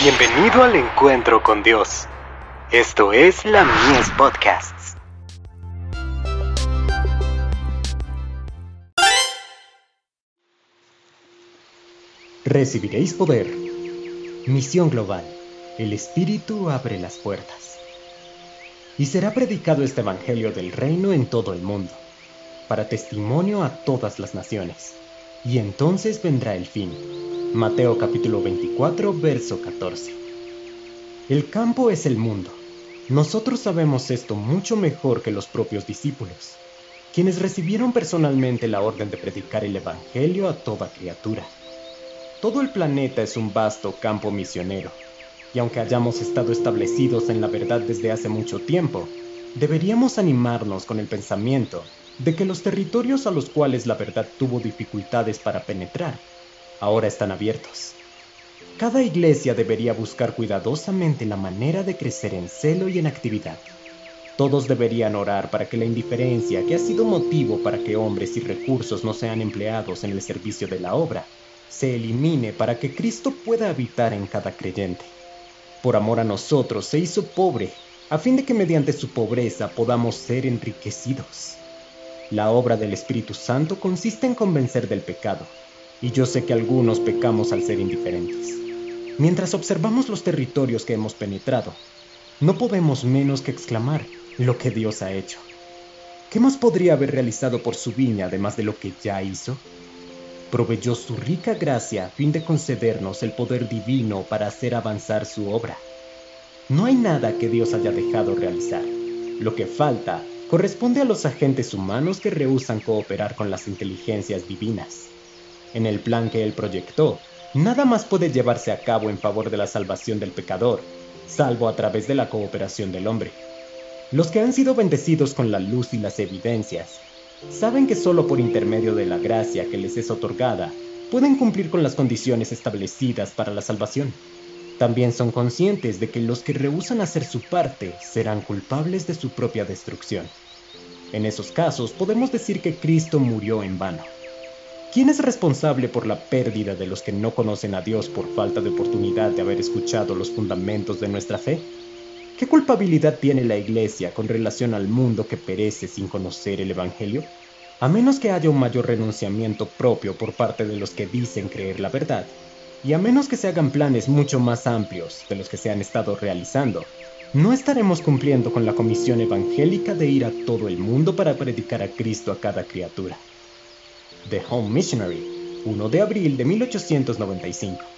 Bienvenido al encuentro con Dios. Esto es la Mies Podcasts. Recibiréis poder. Misión global. El Espíritu abre las puertas. Y será predicado este Evangelio del Reino en todo el mundo, para testimonio a todas las naciones. Y entonces vendrá el fin Mateo capítulo 24, verso 14. El campo es el mundo. Nosotros sabemos esto mucho mejor que los propios discípulos, quienes recibieron personalmente la orden de predicar el Evangelio a toda criatura. Todo el planeta es un vasto campo misionero, y aunque hayamos estado establecidos en la verdad desde hace mucho tiempo, deberíamos animarnos con el pensamiento de que los territorios a los cuales la verdad tuvo dificultades para penetrar ahora están abiertos. Cada iglesia debería buscar cuidadosamente la manera de crecer en celo y en actividad. Todos deberían orar para que la indiferencia, que ha sido motivo para que hombres y recursos no sean empleados en el servicio de la obra, se elimine para que Cristo pueda habitar en cada creyente. Por amor a nosotros se hizo pobre, a fin de que mediante su pobreza podamos ser enriquecidos. La obra del Espíritu Santo consiste en convencer del pecado, y yo sé que algunos pecamos al ser indiferentes. Mientras observamos los territorios que hemos penetrado, no podemos menos que exclamar lo que Dios ha hecho. ¿Qué más podría haber realizado por su viña además de lo que ya hizo? Proveyó su rica gracia a fin de concedernos el poder divino para hacer avanzar su obra. No hay nada que Dios haya dejado realizar. Lo que falta corresponde a los agentes humanos que rehusan cooperar con las inteligencias divinas en el plan que él proyectó, nada más puede llevarse a cabo en favor de la salvación del pecador, salvo a través de la cooperación del hombre. Los que han sido bendecidos con la luz y las evidencias, saben que solo por intermedio de la gracia que les es otorgada, pueden cumplir con las condiciones establecidas para la salvación. También son conscientes de que los que rehusan hacer su parte serán culpables de su propia destrucción. En esos casos podemos decir que Cristo murió en vano. ¿Quién es responsable por la pérdida de los que no conocen a Dios por falta de oportunidad de haber escuchado los fundamentos de nuestra fe? ¿Qué culpabilidad tiene la Iglesia con relación al mundo que perece sin conocer el Evangelio? A menos que haya un mayor renunciamiento propio por parte de los que dicen creer la verdad, y a menos que se hagan planes mucho más amplios de los que se han estado realizando, no estaremos cumpliendo con la comisión evangélica de ir a todo el mundo para predicar a Cristo a cada criatura. The Home Missionary, 1 de abril de 1895.